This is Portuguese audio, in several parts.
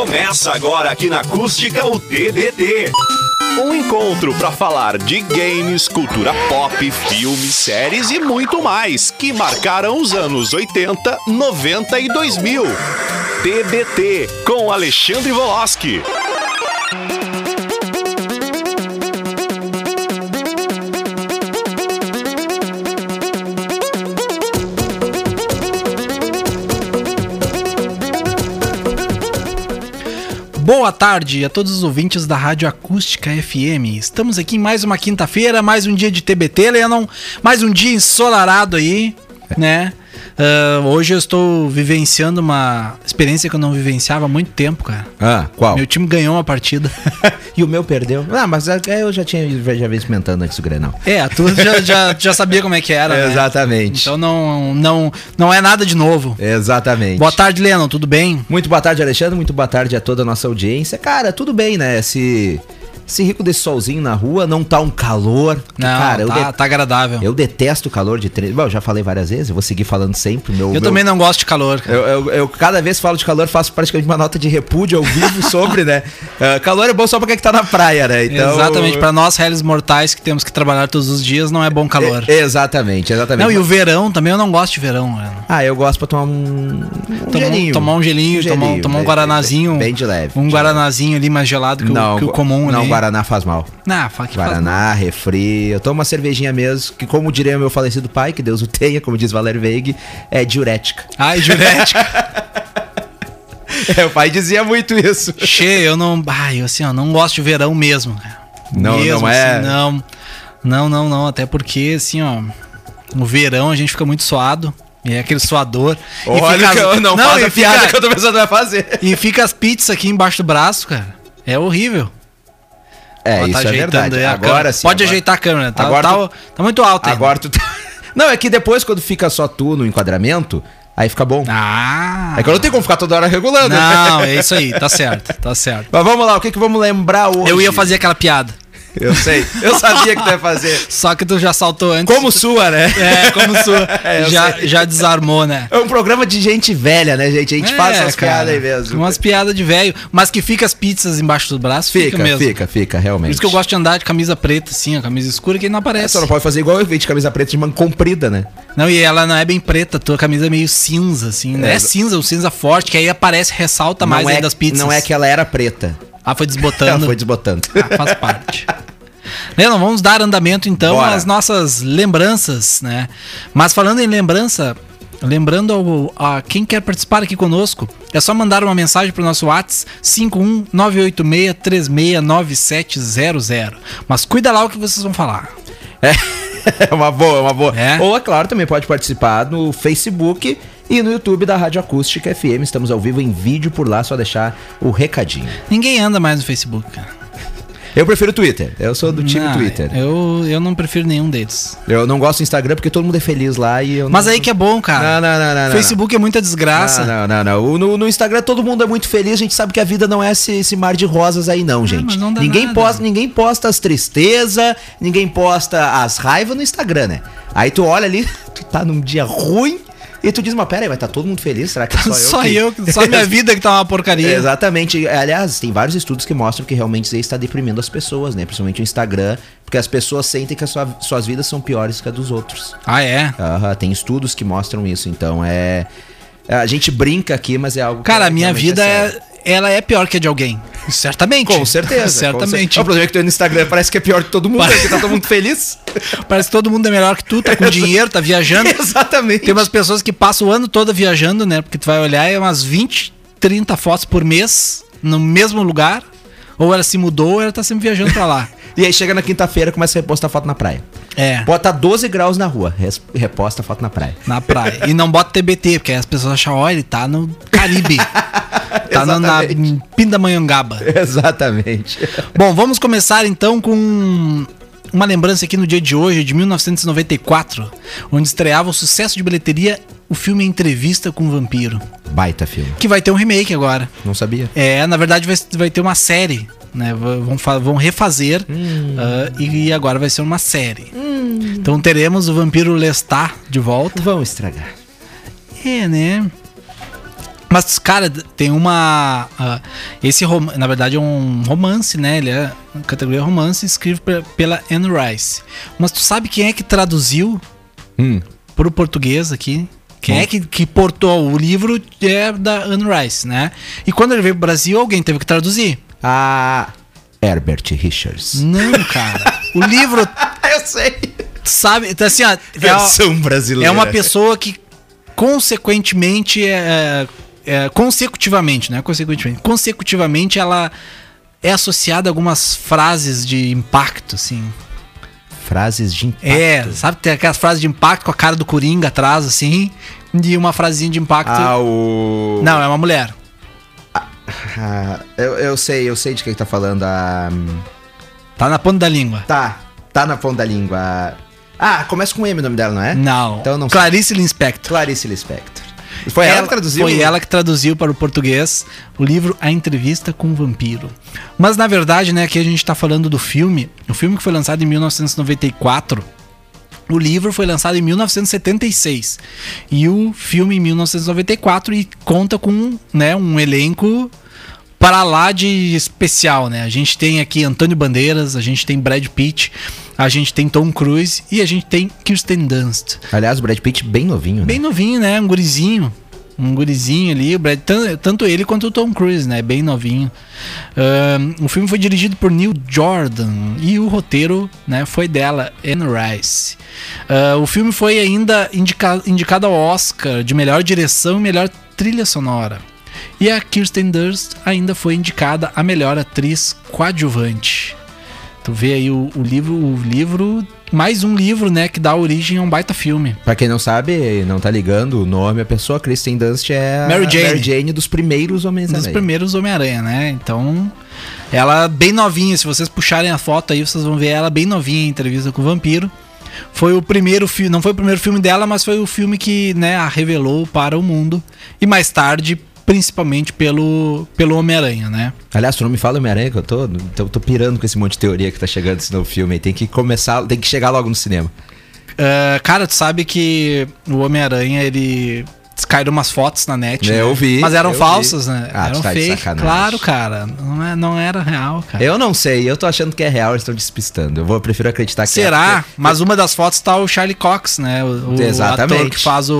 Começa agora aqui na Acústica o TBT. Um encontro para falar de games, cultura pop, filmes, séries e muito mais que marcaram os anos 80, 90 e 2000. TBT com Alexandre Voloski. Boa tarde a todos os ouvintes da Rádio Acústica FM. Estamos aqui em mais uma quinta-feira, mais um dia de TBT, Lennon. Mais um dia ensolarado aí, né? Uh, hoje eu estou vivenciando uma experiência que eu não vivenciava há muito tempo, cara. Ah, qual? Meu time ganhou uma partida. e o meu perdeu. Ah, mas é, eu já tinha já experimentando antes do Grenal. É, tu já, já, já sabia como é que era, né? Exatamente. Então não, não, não é nada de novo. Exatamente. Boa tarde, Lennon, tudo bem? Muito boa tarde, Alexandre. Muito boa tarde a toda a nossa audiência. Cara, tudo bem, né? Se esse rico desse solzinho na rua, não tá um calor. Não, cara, tá, tá agradável. Eu detesto o calor de treino. Bom, eu já falei várias vezes, eu vou seguir falando sempre. Meu, eu meu... também não gosto de calor. Eu, eu, eu, cada vez que falo de calor, faço praticamente uma nota de repúdio ao vivo sobre, né? Uh, calor é bom só pra quem tá na praia, né? Então... Exatamente, pra nós, réis mortais que temos que trabalhar todos os dias, não é bom calor. É, exatamente, exatamente. Não, e o verão também eu não gosto de verão, mano. Ah, eu gosto pra tomar um, um tomar, gelinho. Tomar um gelinho, um gelinho tomar, tomar um guaranazinho. Bem, de leve. Um guaranazinho ali mais gelado que, não, o, que o comum, Não, ali. Guaraná faz mal. Não, que Guaraná, refri. Eu tomo uma cervejinha mesmo, que como diria meu falecido pai, que Deus o tenha, como diz Valério Veig, é diurética. É diurética. é, o pai dizia muito isso. Che, eu não. Ai, eu assim, ó, não gosto de verão mesmo. Não, mesmo, não é. Assim, não. Não, não, não. Até porque, assim, ó. No verão a gente fica muito suado. E é aquele suador. Olha, e fica, que eu não, não faz a piada fica, que eu tô pensando vai fazer. E fica as pizzas aqui embaixo do braço, cara. É horrível. É, isso tá é verdade. Agora sim. Pode agora... ajeitar a câmera, tá, agora tá, tu... tá muito alto aí. Agora tu tá... Não, é que depois, quando fica só tu no enquadramento, aí fica bom. Ah! É que eu não tenho como ficar toda hora regulando. Não, é isso aí, tá certo, tá certo. Mas vamos lá, o que, que vamos lembrar hoje? Eu ia fazer aquela piada. Eu sei, eu sabia que tu ia fazer. Só que tu já saltou antes. Como sua, né? É, como sua. É, já, já desarmou, né? É um programa de gente velha, né, gente? A gente é, faz essas piadas aí mesmo. Umas piadas de velho, mas que fica as pizzas embaixo do braço, fica, fica mesmo. Fica, fica, realmente. Por isso que eu gosto de andar de camisa preta, assim, a camisa escura, que não aparece. É, só não pode fazer igual eu vi de camisa preta de manga comprida, né? Não, e ela não é bem preta, tua camisa é meio cinza, assim. Não é, é cinza, um cinza forte, que aí aparece, ressalta não mais é, ainda as pizzas. Não é que ela era preta. Ah, foi desbotando. ela foi desbotando. Ah, faz parte. Leandro, vamos dar andamento então Bora. às nossas lembranças, né? Mas falando em lembrança, lembrando ao, a quem quer participar aqui conosco, é só mandar uma mensagem para o nosso WhatsApp 51986369700. Mas cuida lá o que vocês vão falar. É. É uma boa, é uma boa. É? Ou, é claro, também pode participar no Facebook e no YouTube da Rádio Acústica FM. Estamos ao vivo em vídeo por lá, só deixar o recadinho. Ninguém anda mais no Facebook, cara. Eu prefiro Twitter. Eu sou do time não, Twitter. Eu, eu não prefiro nenhum deles. Eu não gosto do Instagram porque todo mundo é feliz lá e eu Mas não... aí que é bom, cara. Não, não, não, não. Facebook não. é muita desgraça. Não, não, não. não. No, no, Instagram todo mundo é muito feliz. A gente sabe que a vida não é esse, esse mar de rosas aí, não, gente. Não, não ninguém, nada. posta, ninguém posta as tristezas, ninguém posta as raivas no Instagram, né? Aí tu olha ali, tu tá num dia ruim. E tu diz, mas pera aí, vai estar tá todo mundo feliz? Será que só eu? só que... eu, só minha vida que tá uma porcaria. Exatamente. Aliás, tem vários estudos que mostram que realmente isso aí está deprimindo as pessoas, né? Principalmente o Instagram, porque as pessoas sentem que as sua, suas vidas são piores que a dos outros. Ah, é? Uhum, tem estudos que mostram isso, então é. A gente brinca aqui, mas é algo Cara, a minha vida é, ela é pior que a de alguém. Certamente. Com certeza. Certamente. Com cer... O problema é que tu é no Instagram parece que é pior que todo mundo, porque tá todo mundo feliz. Parece que todo mundo é melhor que tu, tá com dinheiro, tá viajando. Exatamente. Tem umas pessoas que passam o ano todo viajando, né? Porque tu vai olhar é umas 20, 30 fotos por mês no mesmo lugar. Ou ela se mudou ou ela tá sempre viajando pra lá. e aí chega na quinta-feira começa a repostar foto na praia. É. Bota 12 graus na rua, reposta foto na praia. Na praia. E não bota TBT, porque aí as pessoas acham, olha, ele tá no Caribe. tá no, na Pindamonhangaba. Exatamente. Bom, vamos começar então com uma lembrança aqui no dia de hoje, de 1994, onde estreava o sucesso de bilheteria o filme Entrevista com o Vampiro. Baita filme. Que vai ter um remake agora. Não sabia. É, na verdade vai, vai ter uma série. Né, vão, vão refazer hum. uh, e agora vai ser uma série. Hum. Então teremos o vampiro Lestat de volta. Vão estragar. É, né? Mas, cara, tem uma. ah, esse, na verdade, é um romance, né? Ele é categoria romance, escrito pe- pela Anne Rice. Mas tu sabe quem é que traduziu Hum. pro português aqui? Quem é que, que portou o livro é da Anne Rice, né? E quando ele veio pro Brasil, alguém teve que traduzir. A Herbert Richards. Não, cara. o livro, Eu sei. sabe? Então, assim, ó, é, brasileira. é uma pessoa que consequentemente é, é, consecutivamente, né? Consecutivamente, consecutivamente ela é associada a algumas frases de impacto, assim. Frases de impacto. É, sabe? Tem aquelas frases de impacto com a cara do Coringa atrás, assim, e uma frasinha de impacto. Ah, o... Não, é uma mulher. Ah, eu, eu sei, eu sei de quem tá falando. A... Tá na ponta da língua. Tá, tá na ponta da língua. Ah, começa com M o nome dela, não é? Não. Então não. Clarice Lispector. Clarice Lispector. Foi ela, que traduziu? Foi ela que traduziu para o português o livro A Entrevista com o Vampiro. Mas na verdade, né, aqui a gente tá falando do filme. O filme que foi lançado em 1994. O livro foi lançado em 1976 e o filme em 1994 e conta com né, um elenco para lá de especial, né? A gente tem aqui Antônio Bandeiras, a gente tem Brad Pitt, a gente tem Tom Cruise e a gente tem Kirsten Dunst. Aliás, o Brad Pitt bem novinho, Bem né? novinho, né? Um gurizinho. Um gurizinho ali, o Brad, tan- tanto ele quanto o Tom Cruise, né? Bem novinho. Ahn, o filme foi dirigido por Neil Jordan e o roteiro né, foi dela, Anne Rice. Ah, o filme foi ainda indica- indicado ao Oscar de melhor direção e melhor trilha sonora. E a Kirsten Dunst ainda foi indicada a melhor atriz coadjuvante. Tu vê aí o, o livro, o livro, mais um livro, né, que dá origem a um baita filme. Pra quem não sabe, não tá ligando o nome, a pessoa, Kristen Dunst é a Mary Jane. dos primeiros Homens Dos primeiros Homem-Aranha, né? Então, ela bem novinha. Se vocês puxarem a foto aí, vocês vão ver ela bem novinha em entrevista com o vampiro. Foi o primeiro filme, não foi o primeiro filme dela, mas foi o filme que, né, a revelou para o mundo. E mais tarde, principalmente pelo, pelo Homem-Aranha, né? Aliás, tu não me fala Homem-Aranha que eu tô, eu tô pirando com esse monte de teoria que tá chegando nesse novo filme aí. Tem que começar, tem que chegar logo no cinema. Ah, cara, tu sabe que o Homem-Aranha, ele. Caíram umas fotos na net. É, né? eu vi, Mas eram falsas, vi. né? Ah, eram tá fake. Claro, cara. Não, é, não era real, cara. Eu não sei, eu tô achando que é real, eles estão despistando. Eu vou eu prefiro acreditar que Será? é. Mas uma das fotos tá o Charlie Cox, né? O, o Exatamente. ator que faz o,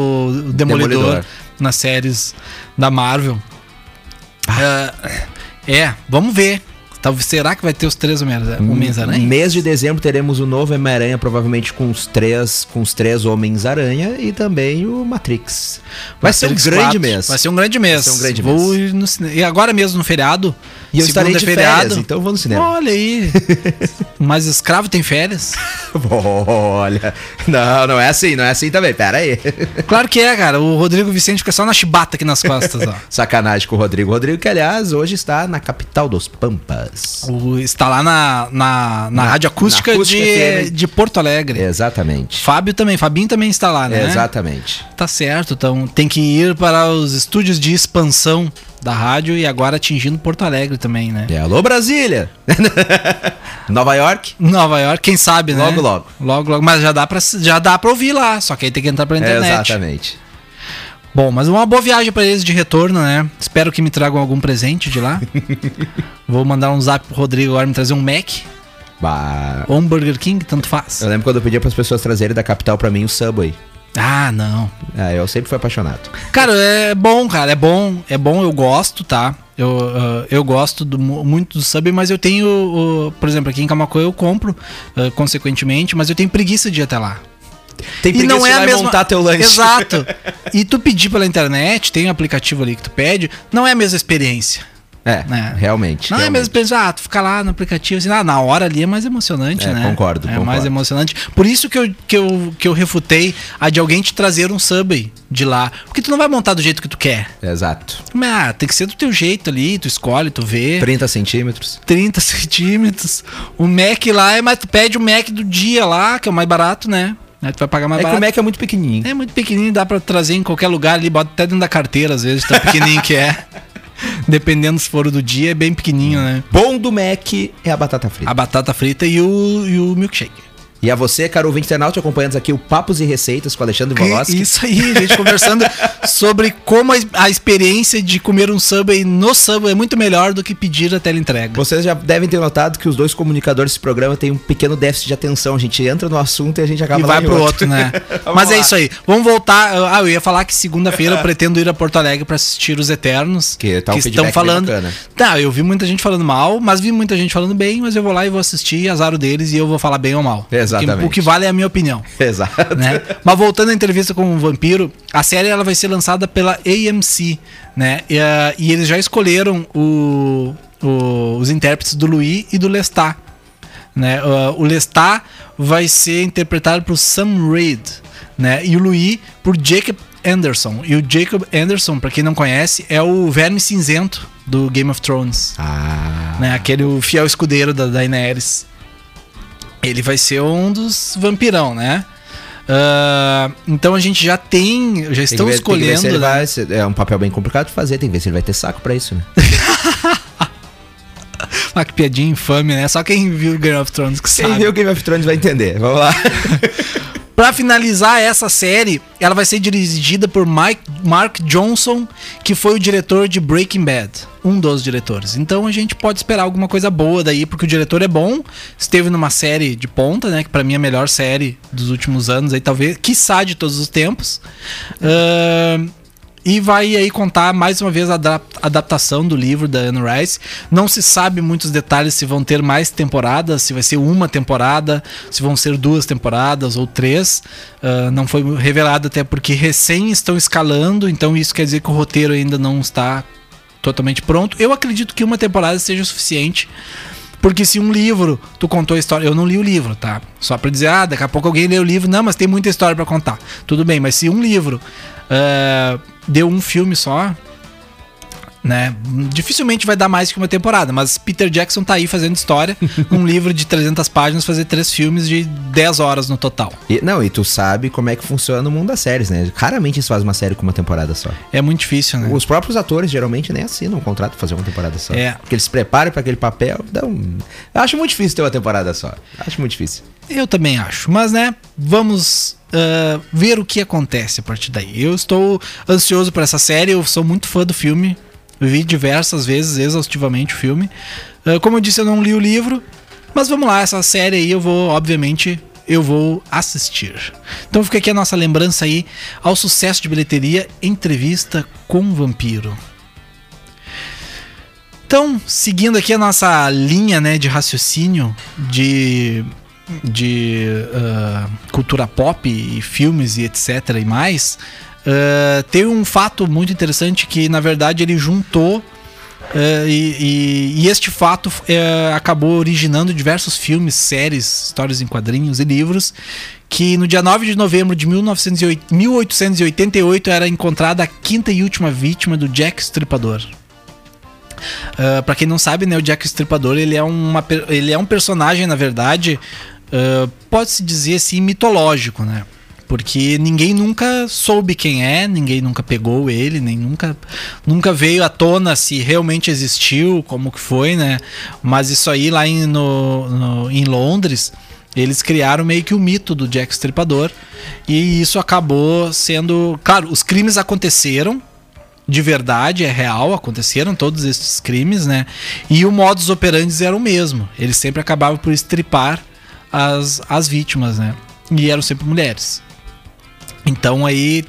o Demolidor, Demolidor. nas séries da Marvel. Ah. É, é, vamos ver. Talvez, será que vai ter os três Hum, Homens-Aranha? Mês de dezembro teremos o novo Homem-Aranha, provavelmente com os três, com os três Homens-Aranha e também o Matrix. Vai ser um Matrix grande 4. mês. Vai ser um grande mês. ser um grande Vou mês. no E agora mesmo no feriado. E eu estarei de férias, então vou no cinema. Olha aí. Mas escravo tem férias? Olha, não, não é assim, não é assim também, pera aí. Claro que é, cara. O Rodrigo Vicente fica só na chibata aqui nas costas, ó. Sacanagem com o Rodrigo. Rodrigo, que aliás, hoje está na capital dos Pampas. O- está lá na, na, na, rádio acústica, na acústica de, FM. de Porto Alegre. Exatamente. Fábio também, Fabinho também está lá, né? Exatamente. Tá certo, então tem que ir para os estúdios de expansão da rádio e agora atingindo Porto Alegre também, né? E alô, Brasília! Nova York? Nova York, quem sabe, né? Logo, logo. Logo, logo. Mas já dá, pra, já dá pra ouvir lá, só que aí tem que entrar pela internet. Exatamente. Bom, mas uma boa viagem pra eles de retorno, né? Espero que me tragam algum presente de lá. Vou mandar um zap pro Rodrigo agora me trazer um Mac Bah. ou um Burger King, tanto faz. Eu lembro quando eu pedia para as pessoas trazerem da capital pra mim o Subway. Ah, não. Ah, eu sempre fui apaixonado. Cara, é bom, cara, é bom, é bom, eu gosto, tá? Eu, ah, eu gosto do- muito do sub, mas eu tenho, o- por exemplo, aqui em Camacuã eu compro, ah, consequentemente, mas eu tenho preguiça de ir até lá. Tem E não é a mesma montar teu lanche. Exato. E tu pedir pela internet, tem um aplicativo ali que tu pede, não é a mesma experiência. É, né? realmente. Não é realmente. mesma experiência, ah, tu fica lá no aplicativo, assim, ah, na hora ali é mais emocionante, É, né? concordo, É concordo. mais emocionante. Por isso que eu, que, eu, que eu refutei a de alguém te trazer um Subway de lá. Porque tu não vai montar do jeito que tu quer. Exato. Mas, ah, tem que ser do teu jeito ali, tu escolhe, tu vê. 30 centímetros. 30 centímetros. O Mac lá é mais. Tu pede o Mac do dia lá, que é o mais barato, né? Né, Tu vai pagar mais é que barato. o Mac é muito pequenininho. É muito pequenininho, dá pra trazer em qualquer lugar ali, bota até dentro da carteira, às vezes, tão pequenininho que é. Dependendo se for do dia, é bem pequenininho, né? Bom do Mac é a batata frita. A batata frita e o, e o milkshake. E a você, caro ouvinte internauta, acompanhando aqui o Papos e Receitas com Alexandre Que- Voloski. Isso aí, a gente conversando sobre como a, a experiência de comer um Subway no Subway é muito melhor do que pedir a teleentrega. Vocês já devem ter notado que os dois comunicadores desse programa têm um pequeno déficit de atenção. A gente entra no assunto e a gente acaba E vai pro outro, né? Vamos Mas é lá. isso aí. Vamos voltar. Ah, eu ia falar que segunda-feira eu pretendo ir a Porto Alegre pra assistir os Eternos. Que tá um estão feedback bem falando. Tá, eu vi muita gente falando mal, mas vi muita gente falando bem, mas eu vou lá e vou assistir, azar o deles e eu vou falar bem ou mal. Exatamente. O que, vale é a minha opinião. Exato. né? Mas voltando à entrevista com o Vampiro, a série ela vai ser lançada pela AMC, né? E, ah, e eles já escolheram o- o- os intérpretes do Louis e do Lestat. Né? Ah, o Lestat vai ser interpretado por Sam Reid, né? E o Louis por Jacob Anderson. E o Jacob Anderson, pra quem não conhece, é o Verme Cinzento do Game of Thrones Ah. né? Aquele fiel escudeiro da Daenerys. Ele vai ser um dos vampirão, né? Ah, então a gente já tem, já Tem estão tem ver escolhendo. ele né? vai- é um papel bem complicado de fazer, tem que ver se ele vai ter saco pra isso, né? Ah, que piadinha infame, né? Só quem viu Game of Thrones que Quem sabe. viu Game of Thrones vai entender. Vamos lá. Pra finalizar essa série, ela vai ser dirigida por Mike, Mark Johnson, que foi o diretor de Breaking Bad, um dos diretores. Então a gente pode esperar alguma coisa boa daí, porque o diretor é bom, esteve numa série de ponta, né, que pra mim é a melhor série dos últimos anos, aí talvez, quiçá de todos os tempos. Ahn, e vai aí contar mais uma vez a adap- adaptação do livro da Anne Rice. Não se sabe muitos detalhes se vão ter mais temporadas, se vai ser uma temporada, se vão ser duas temporadas ou três. Ah, não foi revelado até porque recém estão escalando, então isso quer dizer que o roteiro ainda não está totalmente pronto. Eu acredito que uma temporada seja o suficiente. Porque se um livro, tu contou a história, eu não li o livro, tá? Só pra dizer, ah, daqui a pouco alguém lê o livro, não, mas tem muita história pra contar. Tudo bem, mas se um livro ah, deu um filme só, né? Dificilmente vai dar mais que uma temporada, mas Peter Jackson tá aí fazendo história, um livro de 300 páginas, fazer três filmes de 10 horas no total. E- não, e tu sabe como é que funciona o mundo das séries, né? Raramente eles fazem uma série com uma temporada só. É muito difícil, né? Os próprios atores geralmente nem assinam um contrato pra fazer uma temporada só. É. Porque eles se preparam pra aquele papel. Então, eu acho muito difícil ter uma temporada só. Acho muito difícil. Eu também acho. Mas, né, vamos ah, ver o que acontece a partir daí. Eu estou ansioso por essa série, eu sou muito fã do filme. Vi diversas vezes, exaustivamente, o filme. Ah, como eu disse, eu não li o livro. Mas vamos lá, essa série aí eu vou, obviamente, eu vou assistir. Então fica aqui a nossa lembrança aí ao sucesso de bilheteria Entrevista com Vampiro. Então, seguindo aqui a nossa linha né, de raciocínio de, de ah, cultura pop e filmes e etc e mais, tem um fato muito interessante que, na verdade, ele juntou ah, e, e- e este fato eh, acabou originando diversos filmes, séries, histórias em quadrinhos e livros que no dia 9 de novembro de 1908 1888 era encontrada a quinta e última vítima do Jack Stripador. Uh, para quem não sabe, né, o Jack o Estripador ele é, uma, ele é um personagem, na verdade, uh, pode-se dizer assim, mitológico, né? Porque ninguém nunca soube quem é, ninguém nunca pegou ele, nem nunca, nunca veio à tona se realmente existiu, como que foi, né? Mas isso aí lá em, no, no- em Londres, eles criaram meio que o mito do Jack o Estripador. E isso acabou sendo. Claro, os crimes aconteceram, de verdade, é real, aconteceram todos esses crimes, né? E o modus operandi era o mesmo. Eles sempre acabavam por estripar as, as vítimas, né? E eram sempre mulheres. Então aí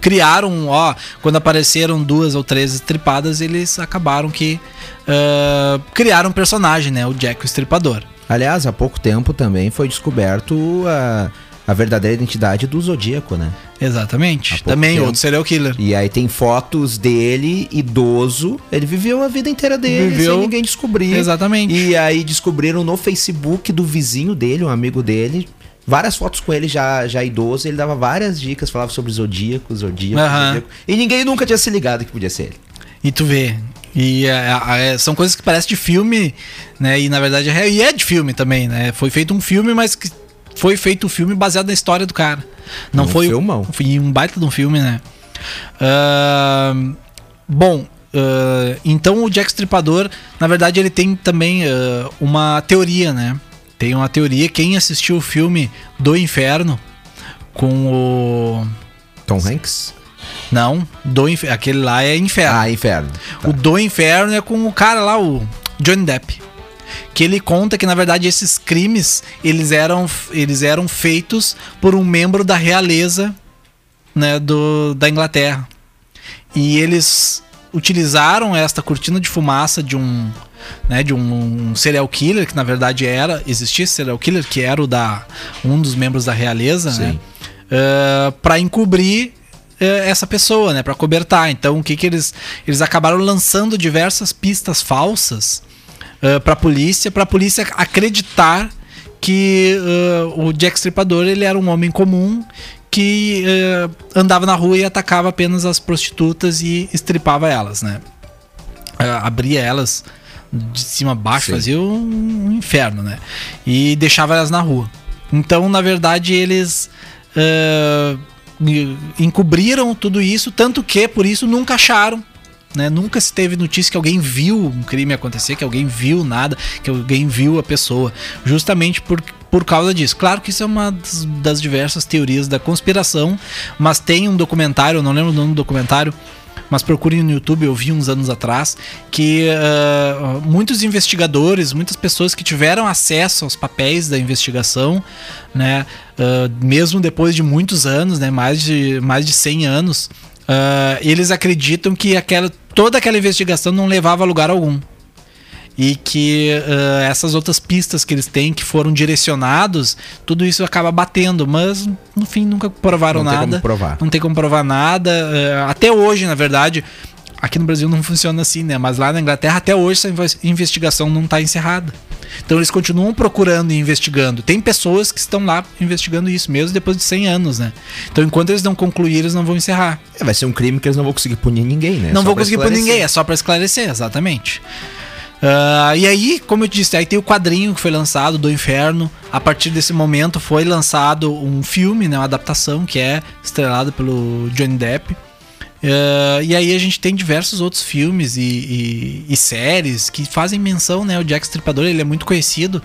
criaram, ó, quando apareceram duas ou três estripadas, eles acabaram que ah, criaram um personagem, né? O Jack o Estripador. Aliás, há pouco tempo também foi descoberto a, a verdadeira identidade do Zodíaco, né? Exatamente. Também tempo. outro serial killer. E aí tem fotos dele, idoso. Ele viveu a vida inteira dele Viveu- sem ninguém descobrir. Exatamente. E aí descobriram no Facebook do vizinho dele, um amigo dele, várias fotos com ele já, já idoso. Ele dava várias dicas, falava sobre zodíaco, zodíaco, Aham. zodíaco. E ninguém nunca tinha se ligado que podia ser ele. E tu vê. E é, é, são coisas que parecem de filme, né? E na verdade é real. E é de filme também, né? Foi feito um filme, mas que foi feito um filme baseado na história do cara. Não Um foi filmão. Foi um baita de um filme, né? Ahn, bom, ah, então o Jack Stripador, na verdade, ele tem também ah, uma teoria, né? Tem uma teoria, quem assistiu o filme do Inferno com o. Tom Hanks? Não, do Inferno. Aquele lá é Inferno. Ah, Inferno. O do Inferno é com o cara lá, o Johnny Depp. Que ele conta que, na verdade, esses crimes eles eram, eles eram feitos por um membro da realeza né, do, da Inglaterra. E eles utilizaram esta cortina de fumaça de um, né, de um, um serial killer, que na verdade era, existia esse serial killer, que era o da, um dos membros da realeza, né, Sim. para encobrir eh, essa pessoa, né, para cobertar. Então, o que que eles eles acabaram lançando diversas pistas falsas para a polícia, para a polícia acreditar que eh, o Jack Stripador ele era um homem comum que eh, andava na rua e atacava apenas as prostitutas e estripava elas, né? Eh, abria elas de cima a baixo, Sim. fazia um, um inferno, né? E deixava elas na rua. Então, na verdade, eles eh, encobriram tudo isso, tanto que por isso nunca acharam. Né? Nunca se teve notícia que alguém viu um crime acontecer, que alguém viu nada, que alguém viu a pessoa. Justamente por, por causa disso. Claro que isso é uma das, das diversas teorias da conspiração, mas tem um documentário, não lembro o nome do documentário, mas procurem no YouTube, eu vi uns anos atrás, que ah, muitos investigadores, muitas pessoas que tiveram acesso aos papéis da investigação, né, ah, mesmo depois de muitos anos, né, mais de, mais de 100 anos, ah, eles acreditam que aquela, toda aquela investigação não levava a lugar algum. E que ah, essas outras pistas que eles têm, que foram direcionados, tudo isso acaba batendo, mas no fim nunca provaram Não tem nada. como provar. Não tem como provar nada. eh, Até hoje, na verdade, aqui no Brasil não funciona assim, né? Mas lá na Inglaterra, até hoje, essa inves- investigação não está encerrada. Então eles continuam procurando e investigando. Tem pessoas que estão lá investigando isso, mesmo depois de 100 anos, né? Então enquanto eles não concluírem, eles não vão encerrar. É, vai ser um crime que eles não vão conseguir punir ninguém, né? não Só vou pra conseguir esclarecer. ninguém, é só para esclarecer, exatamente. Ah, e aí, como eu disse, aí tem o quadrinho que foi lançado do Inferno. A partir desse momento foi lançado um filme, né, uma adaptação que é estrelado pelo Johnny Depp. Ah, e aí a gente tem diversos outros filmes e, e- e séries que fazem menção, né? O Jack Stripador, ele é muito conhecido,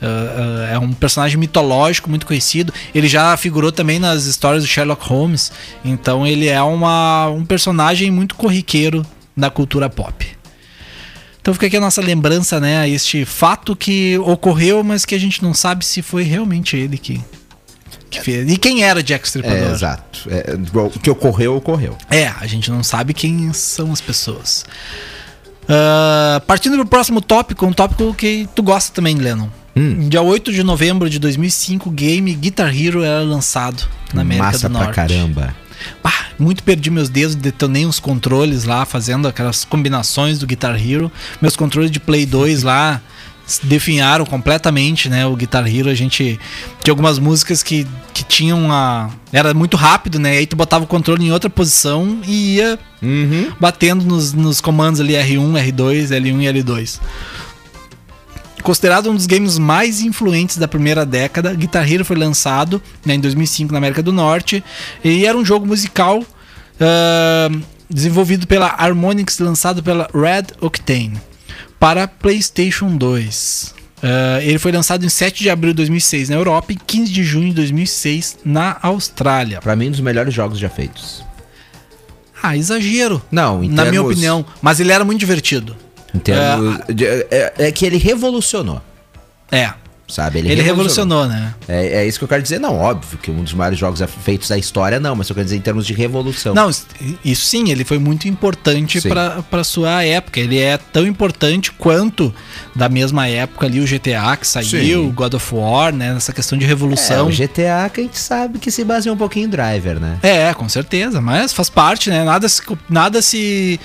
ah, ah, é um personagem mitológico muito conhecido. Ele já figurou também nas histórias do Sherlock Holmes, então ele é uma, um personagem muito corriqueiro da cultura pop. Então fica aqui a nossa lembrança, né? A este fato que ocorreu, mas que a gente não sabe se foi realmente ele que, que fez. E quem era Jack Stripador? É, exato. É, o que ocorreu, ocorreu. É, a gente não sabe quem são as pessoas. Ah, partindo pro próximo tópico, um tópico que tu gosta também, Lennon. Hum. Dia 8 de novembro de 2005, o game Guitar Hero era lançado na América Massa do pra Norte. caramba. Pá, muito perdi meus dedos, detonei uns controles lá, fazendo aquelas combinações do Guitar Hero. Meus controles de Play 2 lá definharam completamente, né? O Guitar Hero, a gente tinha algumas músicas que, que tinham a. Era muito rápido, né? Aí tu botava o controle em outra posição e ia Uhum. batendo nos, nos comandos ali R1, R2, L1 e L2. Considerado um dos games mais influentes da primeira década, Guitar Hero foi lançado né, em 2005 na América do Norte e era um jogo musical ah, desenvolvido pela Harmonix, lançado pela Red Octane para PlayStation 2. Ah, ele foi lançado em 7 de abril de 2006 na Europa e 15 de junho de 2006 na Austrália. Pra mim, um dos melhores jogos já feitos. Ah, exagero. Não, em na minha opinião. Mas ele era muito divertido. Em termos de- é, é que ele revolucionou, É. sabe? Ele, revolucionou, né? É, é isso que eu quero dizer. Não, óbvio que um dos maiores jogos feitos da história, não. Mas eu quero dizer em termos de revolução. Não, isso sim, ele foi muito importante para sua época. Ele é tão importante quanto da mesma época ali o GTA que saiu, o God of War, né? Nessa questão de É, revolução. o GTA que a gente sabe que se baseia um pouquinho em driver, né? É, com certeza, mas faz parte, né? Nada se nada se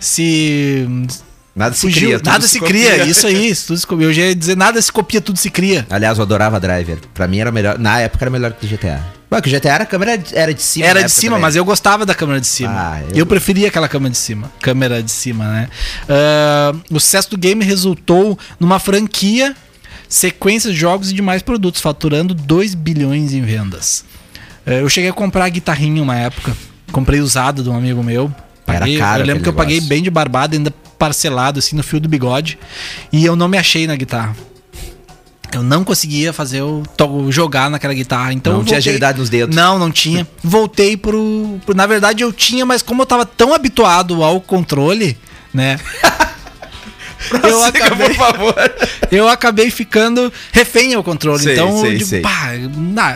se Nada se fugiu, cria. tudo nada se, cria, copia. isso aí, tudo se copia. Eu já ia dizer nada se copia, tudo se cria. Aliás, eu adorava driver. Pra mim era melhor. Na época era melhor que o GTA. Ué, que o GTA era, a câmera era de cima. Era de cima, também. mas eu gostava da câmera de cima. Ah, eu... eu- preferia aquela câmera de cima. Câmera de cima, né? Ah, o sucesso do game resultou numa franquia, sequência de jogos e demais produtos, faturando 2 bilhões em vendas. Ah, eu cheguei a comprar a guitarrinha uma época. Comprei usado de um amigo meu. Paguei, Era caro eu lembro que eu paguei negócio. bem de barbada, ainda parcelado, assim, no fio do bigode. E eu não me achei na guitarra. Eu não conseguia fazer o jogar naquela guitarra. Então Não tinha agilidade nos dedos. Não, não tinha. Voltei pro, pro- Na verdade, eu tinha, mas como eu tava tão habituado ao controle, né? eu, acabei, por favor. eu acabei ficando refém ao controle. Sei, então, sei, eu digo, sei. pá,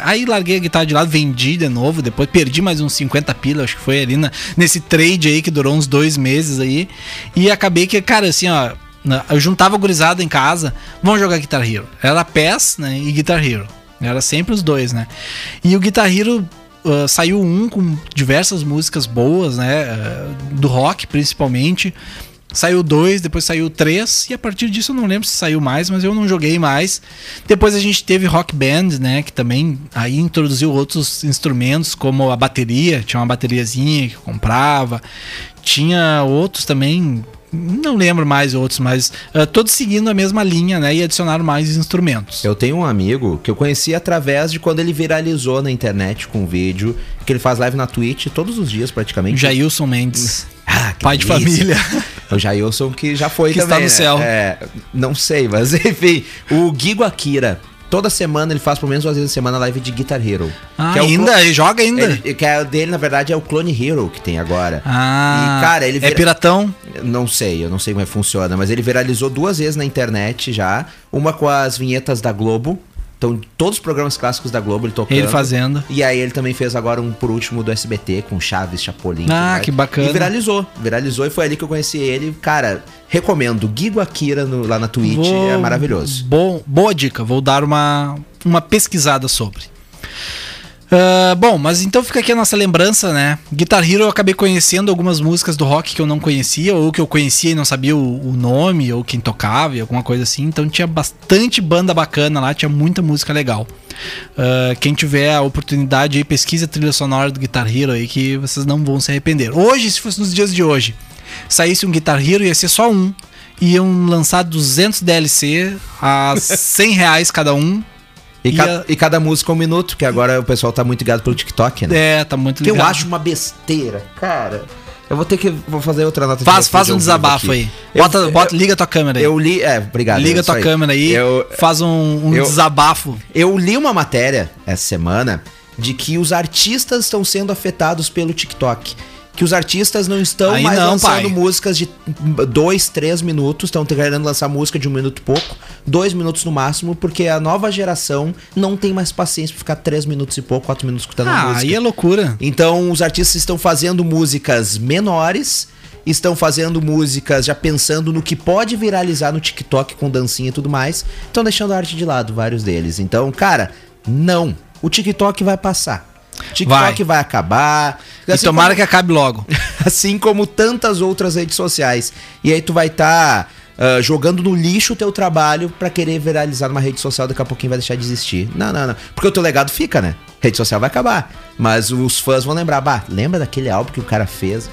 aí larguei a guitarra de lado, vendi de novo. Depois perdi mais uns 50 pila, acho que foi ali na- nesse trade aí que durou uns dois meses aí. E acabei que, cara, assim, ó. Eu juntava gurizada em casa, vamos jogar Guitar Hero. Era PES, né? E Guitar Hero. Era sempre os dois, né? E o Guitar Hero ah, saiu um com diversas músicas boas, né? ah, do rock, principalmente. Saiu dois, depois saiu três, e a partir disso eu não lembro se saiu mais, mas eu não joguei mais. Depois a gente teve Rock Band, né? Que também aí introduziu outros instrumentos, como a bateria, tinha uma bateriazinha que comprava. Tinha outros também, não lembro mais outros, mas ah, todos seguindo a mesma linha, né? E adicionaram mais instrumentos. Eu tenho um amigo que eu conheci através de quando ele viralizou na internet com um vídeo, que ele faz live na Twitch todos os dias praticamente. Jailson Mendes, Ah, pai de família. O Jailson que já foi Que também, está no né? céu. É, não sei, mas enfim. O Gigo Akira. Toda semana ele faz pelo menos duas vezes na semana live de Guitar Hero. Ah, é ainda? clo- Ele joga ainda? Ele, que é o dele, na verdade, é o Clone Hero que tem agora. Ah, E, cara, ele é vira- piratão. Não sei, eu não sei como é que funciona, mas ele viralizou duas vezes na internet já. Uma com as vinhetas da Globo. Então, todos os programas clássicos da Globo ele tocando. Ele fazendo. E aí ele também fez agora um por último do SBT com Chaves, Chapolin. Ah, que bacana. E viralizou. Viralizou e foi ali que eu conheci ele. Cara, recomendo. Gigo Akira no- lá na Twitch Vou- é maravilhoso. Bom, boa dica, vou dar uma, uma pesquisada sobre. Ah, bom, mas então fica aqui a nossa lembrança, né? Guitar Hero eu acabei conhecendo algumas músicas do rock que eu não conhecia, ou que eu conhecia e não sabia o, o nome, ou quem tocava, alguma coisa assim. Então tinha bastante banda bacana lá, tinha muita música legal. Ah, quem tiver a oportunidade aí, pesquisa a trilha sonora do Guitar Hero aí, que vocês não vão se arrepender. Hoje, se fosse nos dias de hoje, saísse um Guitar Hero, ia ser só um. Iam lançar 200 DLC a 100 reais cada um. E, E ca- a- e cada música um minuto, que agora o pessoal tá muito ligado pelo TikTok, né? É, tá muito Que eu ligado. acho uma besteira, cara. Eu vou ter que. Vou fazer outra nota de Faz, faz um desabafo aqui. aí. Eu- Bota, eu- bota, liga tua câmera aí. Eu li. É, obrigado. liga é tua câmera aí. Eu, faz um, um eu- desabafo. eu li uma matéria essa semana de que os artistas estão sendo afetados pelo TikTok. Que os artistas não estão Aí mais não, lançando pai. músicas de dois, três minutos, estão querendo lançar música de um minuto e pouco, dois minutos no máximo, porque a nova geração não tem mais paciência pra ficar três minutos e pouco, quatro minutos escutando a Ah, música. aí é loucura. Então, os artistas estão fazendo músicas menores, estão fazendo músicas já pensando no que pode viralizar no TikTok com dancinha e tudo mais, estão deixando a arte de lado, vários deles. Então, cara, não. O TikTok vai passar. TikTok vai, acabar. E Assim tomara como- que acabe logo. assim como tantas outras redes sociais. E aí tu vai estar jogando no lixo o teu trabalho pra querer viralizar numa rede social, daqui a pouquinho vai deixar de existir. Não, não, não. Porque o teu legado fica, né? Rede social vai acabar. Mas os fãs vão lembrar, bah, lembra daquele álbum que o cara fez?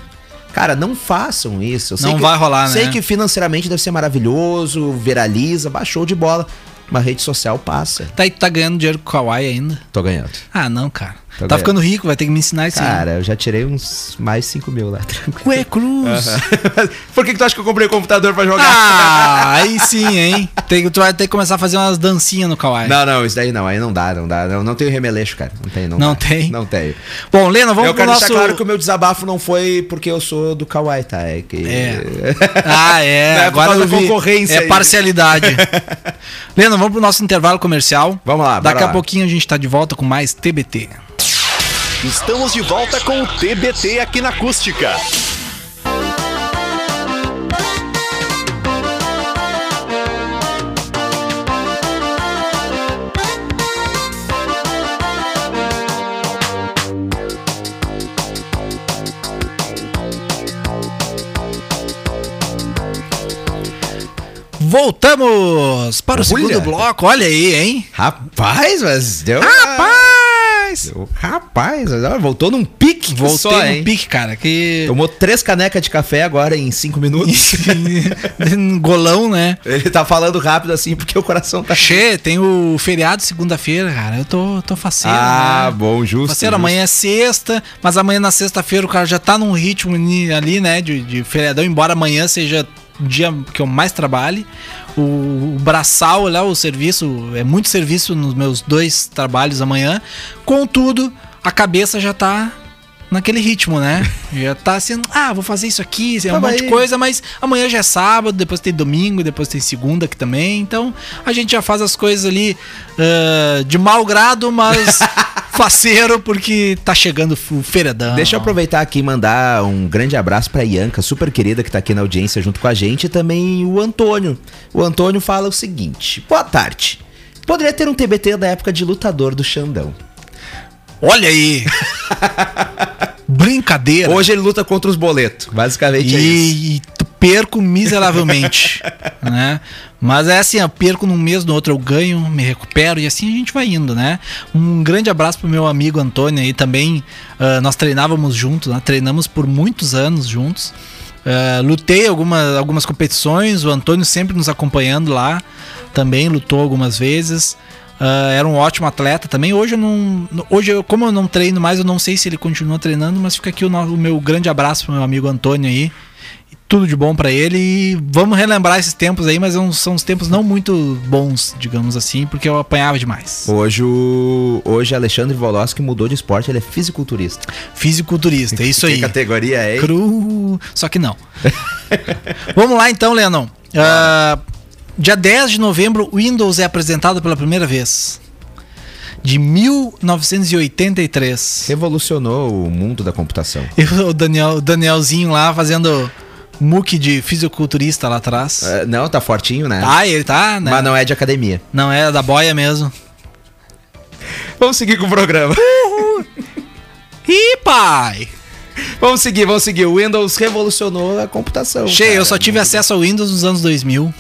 Cara, não façam isso. Sei Não que- vai rolar, né? Sei que financeiramente deve ser maravilhoso, viraliza, baixou de bola. Uma rede social passa. Tá tu tá ganhando dinheiro com o Kawaii ainda? Tô ganhando. Ah, não, cara. Tá ganhando. ficando rico, vai ter que me ensinar isso aí. Cara, eu já tirei uns mais 5 mil lá. Ué, Cruz. Por que, que tu acha que eu comprei o computador pra jogar? Ah, aí sim, hein? Tem, tu vai ter que começar a fazer umas dancinhas no Kawaii. Não, não, isso daí não, aí não dá, não dá. Não, não tenho remeleixo, cara. Não tem, não Não dá. tem? Não tenho. Bom, Lena, vamos eu pro quero nosso... deixar claro que o meu desabafo não foi porque eu sou do Kawaii, tá? É que. É. Ah, é. É Agora eu vi. concorrência É aí. parcialidade. Lena, vamos pro nosso intervalo comercial. Vamos lá, Daqui a lá. pouquinho a gente tá de volta com mais TBT. Estamos de volta com o TBT aqui na Acústica. Voltamos para o Olha. segundo bloco. Olha aí, hein? Rapaz, mas deu. Rapaz! Rapaz, voltou num pique só, no hein? pique, cara. Que. Tomou três canecas de café agora em cinco minutos. Golão, né? Ele tá falando rápido assim porque o coração tá. Che, tem o feriado segunda-feira, cara. Eu tô, tô faceiro. Ah, né? bom, justo. Faceiro, justo. amanhã é sexta, mas amanhã na sexta-feira o cara já tá num ritmo ali, né? De, de feriadão, embora amanhã seja dia que eu mais trabalhe. O, o braçal lá, o serviço, é muito serviço nos meus dois trabalhos amanhã. Contudo, a cabeça já tá naquele ritmo, né? Já tá assim, ah, vou fazer isso aqui, é um monte de coisa, mas amanhã já é sábado, depois tem domingo, depois tem segunda aqui também. Então a gente já faz as coisas ali ah, de mau grado, mas faceiro, porque tá chegando o feriadão. Deixa eu aproveitar aqui e mandar um grande abraço pra Ianca, super querida, que tá aqui na audiência junto com a gente, e também o Antônio. O Antônio fala o seguinte: Boa tarde. Poderia ter um TBT da época de lutador do Xandão. Olha aí! Brincadeira. Hoje ele luta contra os boletos. Basicamente é isso. E, e tu perco miseravelmente, né? Mas é assim, eu perco num mês, no outro eu ganho, me recupero e assim a gente vai indo, né? Um grande abraço pro meu amigo Antônio aí também. ah, nós treinávamos juntos, né? treinamos por muitos anos juntos. Ah, lutei alguma, algumas competições, o Antônio sempre nos acompanhando lá, também lutou algumas vezes. Ah, era um ótimo atleta também. Hoje eu não. Hoje, eu, como eu não treino mais, eu não sei se ele continua treinando, mas fica aqui o, o meu grande abraço pro meu amigo Antônio aí. Tudo de bom pra ele e vamos relembrar esses tempos aí, mas é são uns tempos não muito bons, digamos assim, porque eu apanhava demais. Hoje, o... Hoje Alexandre Voloski mudou de esporte, ele é fisiculturista. Fisiculturista, é isso Que aí. categoria é? Cru. Só que não. Vamos lá então, Lennon. Ah, dia 10 de novembro, o Windows é apresentado pela primeira vez. De 1983. Revolucionou o mundo da computação. E o Daniel, o Danielzinho lá fazendo muque de fisiculturista lá atrás. É, não, tá fortinho, né? Tá, ele tá, né? Mas não é de academia. Não é da boia mesmo. Vamos seguir com o programa. Ih, pai! vamos seguir, vamos seguir. O Windows revolucionou a computação. Cheio, eu só tive acesso ao Windows nos anos 2000.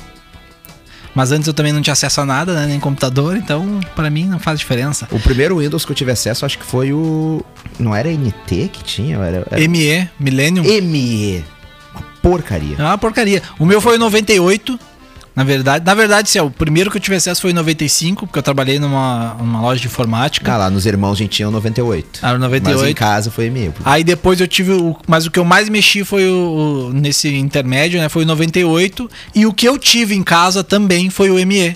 Mas antes eu também não tinha acesso a nada, né? Nem computador, então pra mim não faz diferença. O primeiro Windows que eu tive acesso, acho que foi o. Não era MT que tinha? Era, era... ME, Millennium. ME. Uma porcaria. É uma porcaria. O meu foi em 98. Na verdade, na verdade, sim, o primeiro que eu tive acesso foi em 95, porque eu trabalhei numa, numa loja de informática. Ah, lá nos irmãos a gente tinha o 98. Ah, o 98. Mas em casa foi ME. porque- Aí depois eu tive o. Mas o que eu mais mexi foi o, o- nesse intermédio, né? Foi o 98. E o que eu tive em casa também foi o ME.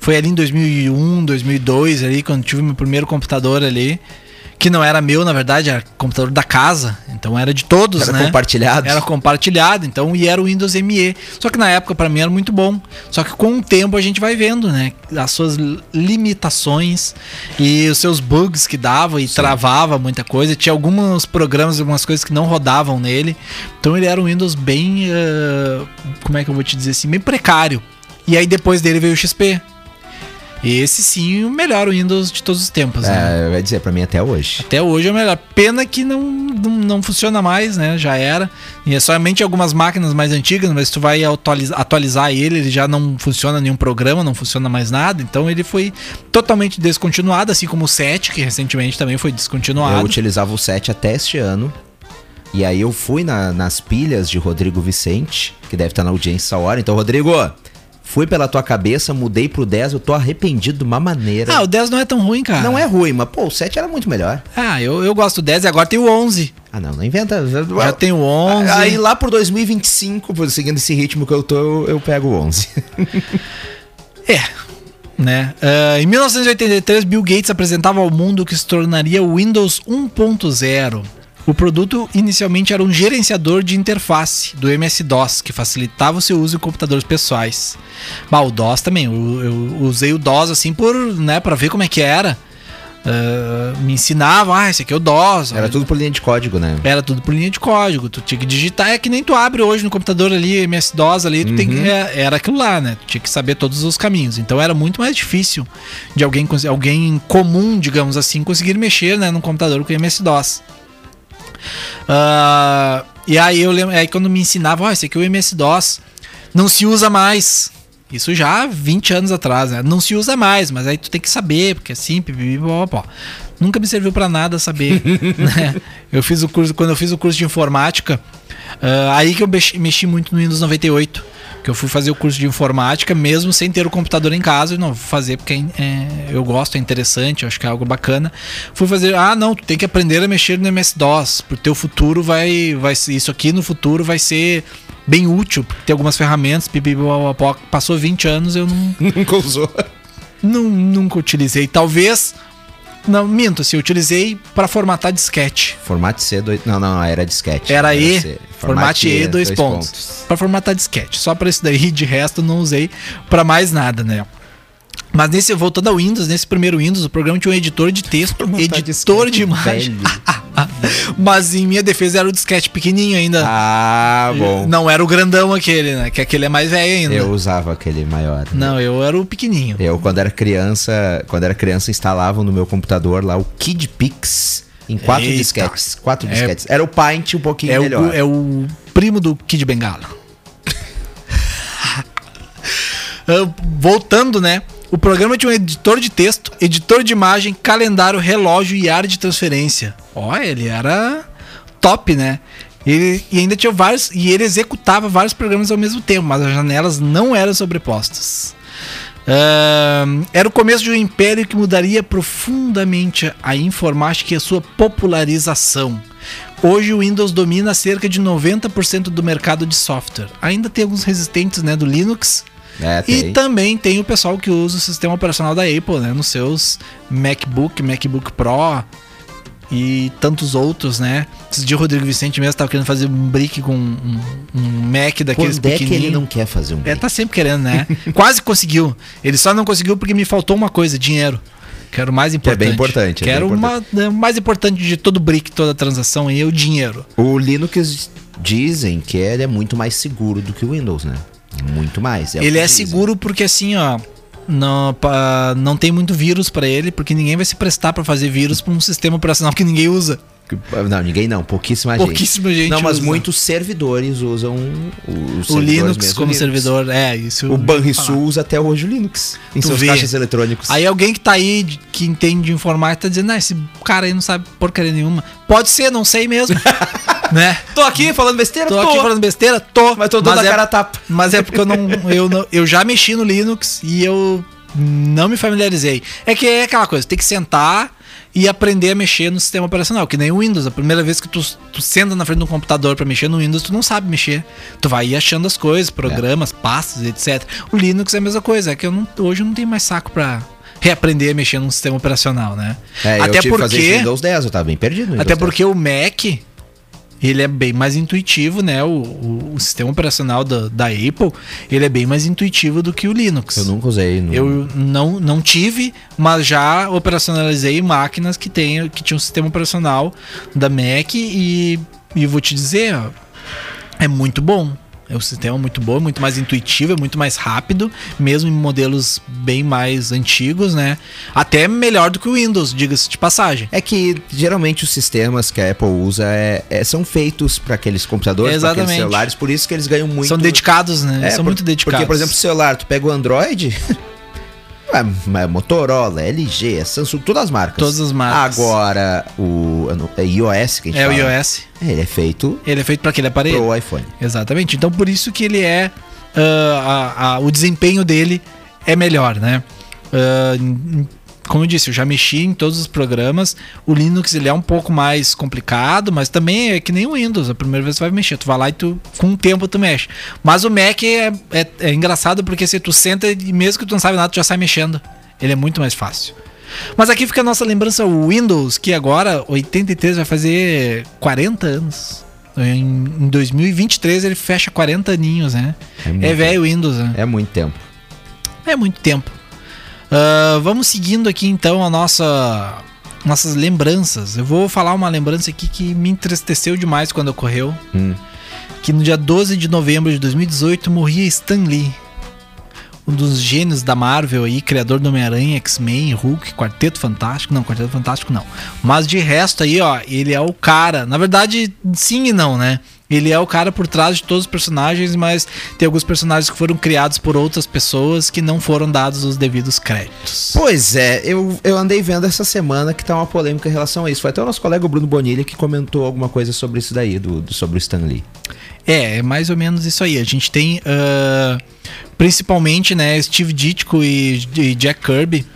Foi ali em 2001, 2002, ali, quando tive meu primeiro computador ali. Que não era meu, na verdade, era computador da casa. Então era de todos, Era né? compartilhado. Era compartilhado, então, e era o Windows ME. Só que na época, pra mim, era muito bom. Só que com o tempo a gente vai vendo, né? As suas limitações e os seus bugs que dava e travava muita coisa. Tinha alguns programas, algumas coisas que não rodavam nele. Então ele era um Windows bem. eh, como é que eu vou te dizer assim? Bem precário. E aí depois dele veio o XP. Esse sim, o melhor Windows de todos os tempos, né? É, vai dizer, pra mim até hoje. Até hoje é o melhor. Pena que não, não, não funciona mais, né? Já era. E é somente algumas máquinas mais antigas, mas se tu vai atualizar, atualizar ele, ele já não funciona nenhum programa, não funciona mais nada. Então ele foi totalmente descontinuado, assim como o 7, que recentemente também foi Eu descontinuado. utilizava o 7 até este ano. E aí eu fui na- nas pilhas de Rodrigo Vicente, que deve estar na audiência essa hora. Então, Rodrigo, fui pela tua cabeça, mudei pro 10, eu tô arrependido de uma maneira. Ah, o 10 não é tão ruim, cara. Não é ruim, mas pô, o 7 era muito melhor. Ah, eu, eu gosto do 10 e agora tem o 11. Ah, não, não inventa. Já tem o 11. Aí lá por 2025, por- seguindo esse ritmo que eu tô, eu, eu pego o 11. É. Né? Ah, em 1983, Bill Gates apresentava ao mundo o que se tornaria o Windows 1.0. O produto inicialmente era um gerenciador de interface do MS-DOS, que facilitava o seu uso em computadores pessoais. Bah, o DOS também, eu, eu usei o DOS assim por, né, para ver como é que era. Ah, me ensinavam, ah, esse aqui é o DOS. Era olha, tudo por linha de código, né? era tudo por linha de código. Tu tinha que digitar. É que nem tu abre hoje no computador ali, MS-DOS ali, tu tem que, é, era aquilo lá, né? Tu tinha que saber todos os caminhos. Então era muito mais difícil de alguém, alguém comum, digamos assim, conseguir mexer né, num computador com MS-DOS. Ah, e aí eu lembro, aí quando me ensinavam, ó, esse aqui é o MS-DOS, não se usa mais. Isso já há 20 anos atrás, né? Não se usa mais, mas aí tu tem que saber, porque assim, pó. Nunca me serviu pra nada saber, né? Eu fiz o curso, quando eu fiz o curso de informática, Ah, aí que eu mexi, mexi muito no Windows 98. Que eu fui fazer o curso de informática, mesmo sem ter o computador em casa. E não, vou fazer porque é, eu gosto, é interessante, acho que é algo bacana. Fui fazer, ah, não, tu tem que aprender a mexer no MS-DOS. Pro teu futuro vai, vai ser, isso aqui no futuro vai ser bem útil. Tem algumas ferramentas, passou 20 anos, eu não, Nunca usou. não, nunca utilizei. Talvez. Não, minto, assim, eu utilizei para formatar disquete. Formato C, dois... não, não, era disquete. Era E, C. formato E, dois, pontos. Para formatar disquete. Só para isso daí, de resto, não usei para mais nada, né? Mas nesse, voltando ao Windows, nesse primeiro Windows, o programa tinha um editor de texto, Formatar editor disquete, de imagem. Mas em minha defesa era o disquete pequenininho ainda. Ah, bom. Não era o grandão aquele, né? Que aquele é mais velho ainda. Eu usava aquele maior. Não, eu era o pequenininho. Eu, quando era criança, quando era criança, instalava no meu computador lá o Kid Pix em quatro Eita. disquetes. Quatro É- disquetes. Era o Paint um pouquinho É melhor. o, é o primo do Kid Bengala. Ah, Voltando, né? O programa tinha um editor de texto, editor de imagem, calendário, relógio e área de transferência. Ó, ele era top, né? Ele, e ainda tinha vários. E ele executava vários programas ao mesmo tempo, mas as janelas não eram sobrepostas. Era o começo de um império que mudaria profundamente a informática e a sua popularização. Hoje o Windows domina cerca de 90% do mercado de software. Ainda tem alguns resistentes né, do Linux. É, E também tem o pessoal que usa o sistema operacional da Apple, né? Nos seus MacBook, MacBook Pro e tantos outros, né? Esse dia o Rodrigo Vicente mesmo tava querendo fazer um brick com um, um Mac daqueles Quando é que ele não quer fazer um É, break? tá sempre querendo, né? Quase conseguiu. Ele só não conseguiu porque me faltou uma coisa, dinheiro. Quero o mais é importante. bem importante, é bem Quero uma, né, o mais importante de todo brick, toda transação aí é o dinheiro. O Linux dizem que ele é muito mais seguro do que o Windows, né? Muito mais. o ele é dizem. seguro porque assim, ó, não, pa- não tem muito vírus pra ele, porque ninguém vai se prestar pra fazer vírus pra um sistema operacional que ninguém usa. Não, ninguém não. Pouquíssima gente. Pouquíssima gente Não, mas usa. muitos servidores usam o, O Linux como servidor, é, isso. O Banrisul usa até hoje o Linux em Tu seus vê. caixas eletrônicos. Aí alguém que tá aí, que entende de informática, tá dizendo, ah, esse cara aí não sabe porcaria nenhuma. Pode ser, não sei mesmo. né? Tô aqui falando besteira? Tô aqui falando besteira? Tô. Mas tô dando a é, cara a tapa. Mas é porque eu não, eu não. Eu já mexi no Linux e eu não me familiarizei. É que é aquela coisa, tem que sentar e aprender a mexer no sistema operacional, que nem o Windows. A primeira vez que tu, tu senta na frente de um computador pra mexer no Windows, tu não sabe mexer. Tu vai ir achando as coisas, programas, pastas, etc. O Linux é a mesma coisa, é que eu não, hoje eu não tenho mais saco pra reaprender a mexer num sistema operacional, né? É, Até eu tive que fazer porque Windows 10, eu tava bem perdido até 10. porque o Mac, ele é bem mais intuitivo, né? O, o- o sistema operacional da, da Apple, ele é bem mais intuitivo do que o Linux. Eu nunca usei. Não... Eu não, não tive, mas já operacionalizei máquinas que, tem, que tinham um sistema operacional da Mac e, e vou te dizer, ó, é muito bom. É um sistema muito bom, muito mais intuitivo, é muito mais rápido, mesmo em modelos bem mais antigos, né? Até melhor do que o Windows, diga-se de passagem. É que geralmente os sistemas que a Apple usa é- é- são feitos para aqueles computadores, para aqueles celulares, por isso que eles ganham muito. São dedicados, né? É, São por- muito dedicados. Porque, por exemplo, o celular, tu pega o Android, é, é Motorola, LG, é Samsung, todas as marcas. Todas as marcas. Agora, o é iOS que a gente é o fala, iOS. Ele é feito Ele é feito para aquele aparelho. pro iPhone. Exatamente. Então por isso que ele é ah, a- a- o desempenho dele é melhor, né? Em- como eu disse, eu já mexi em todos os programas. O Linux ele é um pouco mais complicado, mas também é que nem o Windows. A primeira vez que tu vai mexer, tu vai lá e tu com o tempo tu mexe. Mas o Mac é, é, é engraçado porque se tu senta e mesmo que tu não sabe nada, tu já sai mexendo. Ele é muito mais fácil. Mas aqui fica a nossa lembrança, o Windows, que agora, 83, vai fazer 40 anos. Em, em 2023 ele fecha 40 aninhos, né? É É velho o Windows, né? É muito tempo. É muito tempo. Ah, vamos seguindo aqui então a nossa nossas lembranças. Eu vou falar uma lembrança aqui que me entristeceu demais quando ocorreu. Hum. Que no dia 12 de novembro de 2018 morria Stan Lee. Um dos gênios da Marvel aí, criador do Homem-Aranha, X-Men, Hulk, Quarteto Fantástico. Não, Quarteto Fantástico não. Mas de resto aí, ó, ele é o cara. Na verdade, sim e não, né? Ele é o cara por trás de todos os personagens, mas tem alguns personagens que foram criados por outras pessoas que não foram dados os devidos créditos. Pois é, eu, eu andei vendo essa semana que tá uma polêmica em relação a isso. Foi até o nosso colega Bruno Bonilha que comentou alguma coisa sobre isso daí, do, do sobre o Stan Lee. É, é mais ou menos isso aí. A gente tem uh, principalmente né, Steve Ditko e, e, Jack Kirby,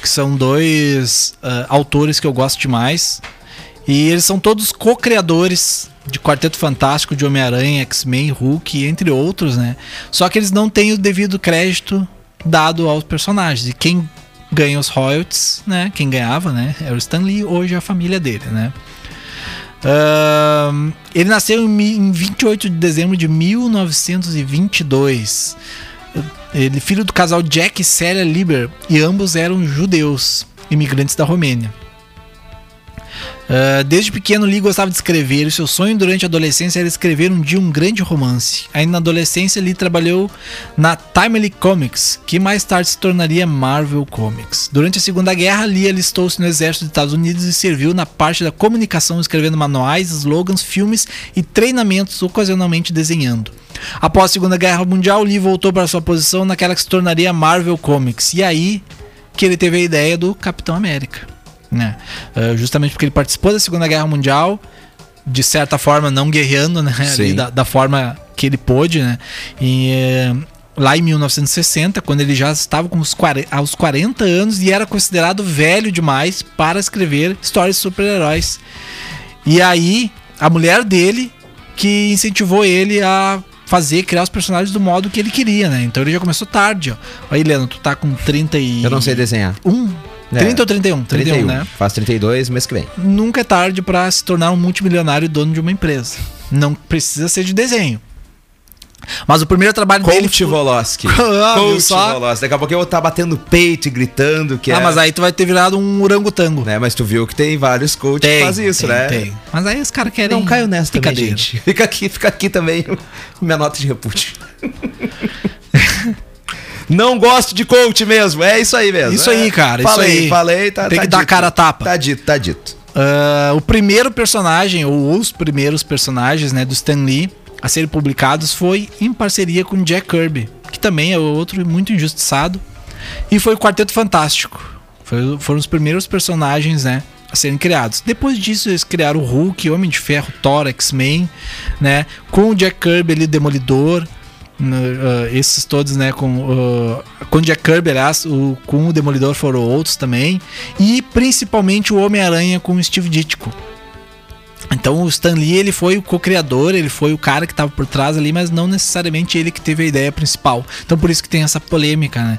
que são dois uh, autores que eu gosto demais. E eles são todos co-criadores de Quarteto Fantástico, de Homem-Aranha, X-Men, Hulk, entre outros, né? Só que eles não têm o devido crédito dado aos personagens. E quem ganha os royalties, né? Quem ganhava, né? Era o Stan Lee, hoje a família dele, né? Ele nasceu em 28 de dezembro de 1922. Ele filho do casal Jack e Celia Lieber e ambos eram judeus, imigrantes da Romênia. Uh, desde pequeno, Lee gostava de escrever e seu sonho durante a adolescência era escrever um dia um grande romance. Ainda na adolescência, Lee trabalhou na Timely Comics, que mais tarde se tornaria Marvel Comics. Durante a Segunda Guerra, Lee alistou-se no exército dos Estados Unidos e serviu na parte da comunicação, escrevendo manuais, slogans, filmes e treinamentos, ocasionalmente desenhando. Após a Segunda Guerra Mundial, Lee voltou para sua posição naquela que se tornaria Marvel Comics, e aí que ele teve a ideia do Capitão América né? Uh, justamente porque ele participou da Segunda Guerra Mundial, de certa forma não guerreando, né? Da, da, forma que ele pôde, né? E uh, lá em 1960, quando ele já estava com os 40, aos 40 anos e era considerado velho demais para escrever histórias de super-heróis. E aí, a mulher dele que incentivou ele a fazer, criar os personagens do modo que ele queria, né? Então ele já começou tarde, ó. Aí, Leandro, tu tá com 30 e... Eu não sei desenhar. Um, é, 30 ou 31? 31, 31 né? Faz 32 mês que vem. Nunca é tarde para se tornar um multimilionário e dono de uma empresa. Não precisa ser de desenho. Mas o primeiro trabalho Coach dele. Voloski. ah, Coach só... Voloski. Daqui a pouco eu vou estar tá batendo peito e gritando que Ah, é... mas aí tu vai ter virado um orangotango. Né, mas tu viu que tem vários coaches tem, que fazem isso, tem, né? Tem. Mas aí os caras querem. Não caio nessa também, gente. Fica aqui, fica aqui também minha nota de repúdio. Não gosto de coach mesmo. É isso aí mesmo. Isso é. aí, cara. Falei, isso aí. falei, tá Tem tá que dar cara a tapa. Tá dito, tá dito. Uh, o primeiro personagem, ou os primeiros personagens, né, do Stan Lee a serem publicados foi em parceria com Jack Kirby, que também é outro muito injustiçado. E foi o Quarteto Fantástico. Foi, foram os primeiros personagens, né? A serem criados. Depois disso, eles criaram o Hulk, Homem de Ferro, Thor, X-Men, né? Com o Jack Kirby ali, Demolidor, Uh, esses todos, né, com, uh, com Jack Kirby, aliás, o, com o Demolidor foram outros também, e principalmente o Homem-Aranha com o Steve Ditko. Então o Stan Lee ele foi o co-criador, ele foi o cara que estava por trás ali, mas não necessariamente ele que teve a ideia principal. Então por isso que tem essa polêmica, né?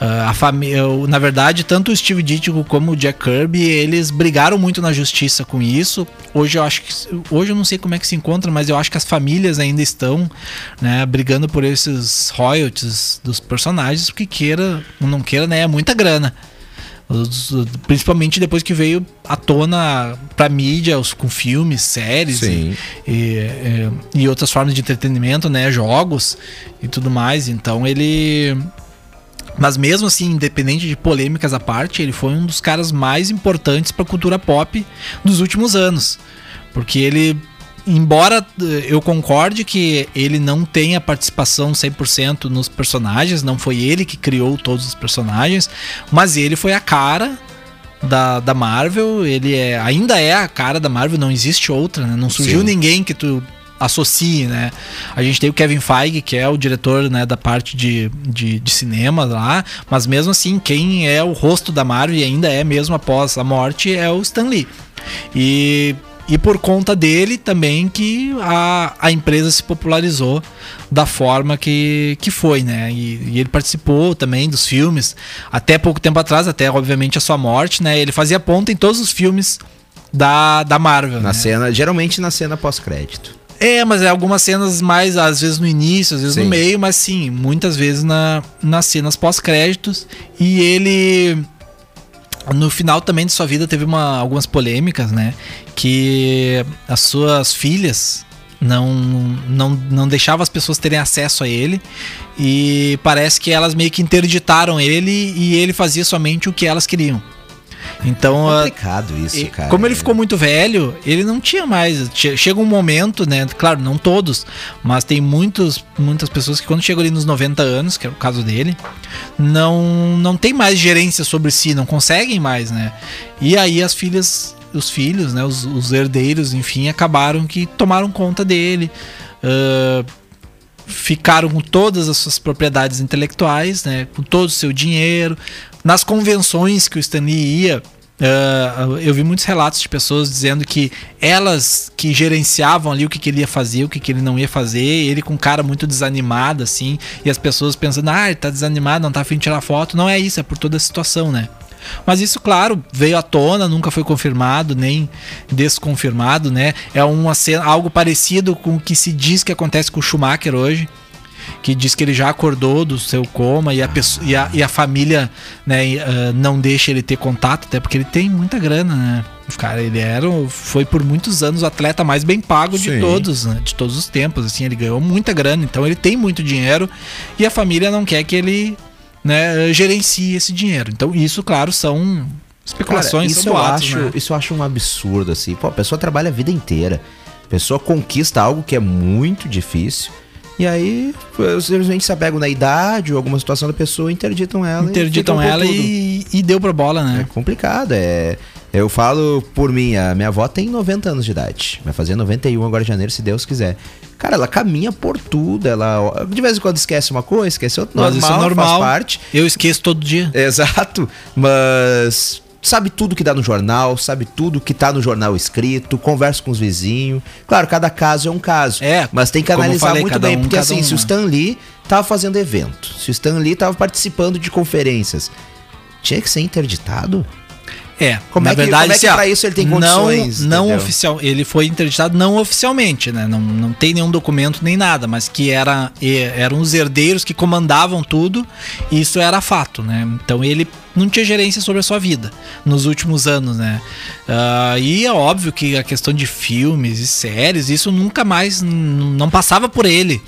Uh, a família, na verdade, tanto o Steve Ditko como o Jack Kirby, eles brigaram muito na justiça com isso. Hoje eu acho que hoje eu não sei como é que se encontra, mas eu acho que as famílias ainda estão, né, brigando por esses royalties dos personagens, porque queira ou não queira, né, é muita grana. Principalmente depois que veio à tona pra mídia, os, com filmes, séries e, e, é, e, outras formas de entretenimento, né? Jogos e tudo mais. Então ele. Mas mesmo assim, independente de polêmicas à parte, ele foi um dos caras mais importantes pra cultura pop dos últimos anos. Porque ele embora eh, eu concorde que ele não tenha participação 100% nos personagens, não foi ele que criou todos os personagens, mas ele foi a cara da, da Marvel, ele é, ainda é a cara da Marvel, não existe outra, né? Não surgiu Sim. ninguém que tu associe, né? A gente tem o Kevin Feige, que é o diretor né, da parte de, de, de, cinema lá, mas mesmo assim, quem é o rosto da Marvel e ainda é mesmo após a morte é o Stan Lee. E e por conta dele também que a, a empresa se popularizou da forma que, que foi, né? E, e, ele participou também dos filmes, até pouco tempo atrás, até obviamente a sua morte, né? Ele fazia ponta em todos os filmes da, da Marvel. Na né? cena, geralmente na cena pós-crédito. É, mas é algumas cenas mais, às vezes no início, às vezes sim. no meio, mas sim, muitas vezes na, nas cenas pós-créditos. E ele no final também de sua vida teve uma, algumas polêmicas, né? Que as suas filhas não, não, não deixavam as pessoas terem acesso a ele e parece que elas meio que interditaram ele e ele fazia somente o que elas queriam. Então, ah, Complicado isso, e- cara. Como ele ficou muito velho, ele não tinha mais. Che- Chega um momento, né? Claro, não todos, mas tem muitos, muitas pessoas que quando chegam ali nos 90 anos, que é o caso dele, não, não tem mais gerência sobre si, não conseguem mais, né? E aí as filhas, os filhos, né? Os, os herdeiros, enfim, acabaram que tomaram conta dele. ah, ficaram com todas as suas propriedades intelectuais, né, com todo o seu dinheiro. Nas convenções que o Stanley ia, ah, eu vi muitos relatos de pessoas dizendo que elas que gerenciavam ali o que, que ele ia fazer, o que, que ele não ia fazer, ele com cara muito desanimado, assim, e as pessoas pensando, ah, ele tá desanimado, não tá afim de tirar foto. Não é isso, é por toda a situação, né? Mas isso, claro, veio à tona, nunca foi confirmado, nem desconfirmado, né? É uma cena, algo parecido com o que se diz que acontece com o Schumacher hoje. Que diz que ele já acordou do seu coma e a, pessoa, e a, e a família né, ah, não deixa ele ter contato, até porque ele tem muita grana, né? Cara, ele era, foi por muitos anos o atleta mais bem pago de Sim. todos, né? de todos os tempos. Assim, ele ganhou muita grana, então ele tem muito dinheiro e a família não quer que ele né, gerencie esse dinheiro. Então, isso, claro, são Cara, especulações, isso, são eu boatos, acho, né? isso eu acho um absurdo, assim. Pô, a pessoa trabalha a vida inteira. A pessoa conquista algo que é muito difícil. E aí, simplesmente se apegam na idade ou alguma situação da pessoa, interditam ela. e Interditam com ela e, e deu pra bola, É né? complicado, é. Eu falo por mim, a minha avó tem 90 anos de idade. Vai fazer 91 agora em janeiro, se Deus quiser. Cara, ela caminha por tudo. Ela de vez em quando esquece uma coisa, esquece outra. Mas Normal, isso é normal. faz parte. Eu esqueço todo dia. Exato, mas sabe tudo que dá no jornal, sabe tudo que tá no jornal escrito, conversa com os vizinhos. Claro, cada caso é um caso. É, mas tem que analisar falei, muito bem, um, porque assim, um, se o né? Stan Lee tava fazendo evento, se o Stan Lee tava participando de conferências, tinha que ser interditado? É, Como na é que- verdade, como é assim, ó, pra isso ele tem condições, Não, não entendeu? oficial, ele foi interditado não oficialmente, né? Não, não tem nenhum documento nem nada, mas que era, eram os herdeiros que comandavam tudo, e isso era fato, né? Então ele não tinha gerência sobre a sua vida nos últimos anos, né? Ah, e é óbvio que a questão de filmes e séries, isso nunca mais não passava por ele.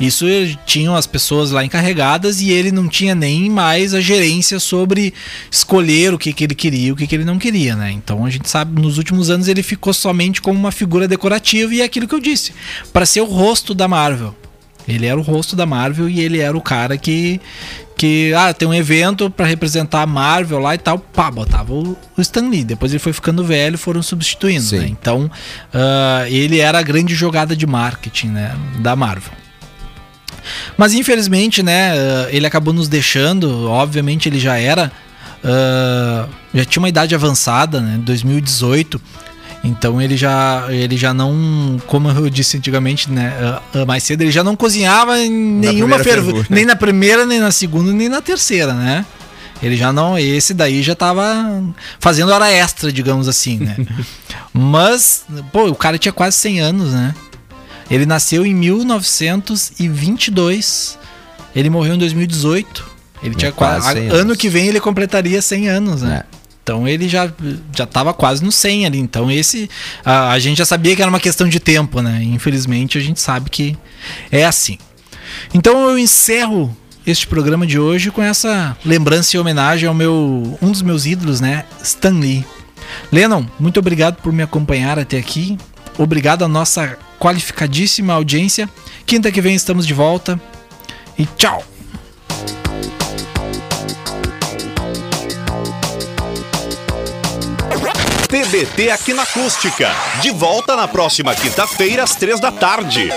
Isso tinham as pessoas lá encarregadas e ele não tinha nem mais a gerência sobre escolher o que, que ele queria e o que, que ele não queria, né? Então a gente sabe, nos últimos anos ele ficou somente como uma figura decorativa e é aquilo que eu disse, para ser o rosto da Marvel. Ele era o rosto da Marvel e ele era o cara que que ah, tem um evento para representar a Marvel lá e tal, pá, botava o, o Stan Lee. Depois ele foi ficando velho, foram substituindo, né? Então, ah, ele era a grande jogada de marketing, né, da Marvel. Mas infelizmente, né, ah, ele acabou nos deixando. Obviamente ele já era, ah, já tinha uma idade avançada, né, 2018. Então ele já, ele já não, como eu disse antigamente, né, ah, mais cedo, ele já não cozinhava em nenhuma fervura, fervura. nem na primeira, nem na segunda, nem na terceira, né? Ele já não, esse daí já tava fazendo hora extra, digamos assim, né? Mas, pô, o cara tinha quase 100 anos, né? Ele nasceu em 1922. Ele morreu em 2018. Ele tinha quase quase. 100 Ano anos. que vem ele completaria 100 anos, né? É. Então ele já, já tava quase no 100 ali. Então esse. A, a gente já sabia que era uma questão de tempo, né? Infelizmente a gente sabe que é assim. Então eu encerro este programa de hoje com essa lembrança e homenagem ao meu. um dos meus ídolos, né? Stan Lee. Lennon, muito obrigado por me acompanhar até aqui. Obrigado à nossa qualificadíssima audiência. Quinta que vem estamos de volta. E tchau! TBT aqui na Acústica. De volta na próxima quinta-feira, às três da tarde.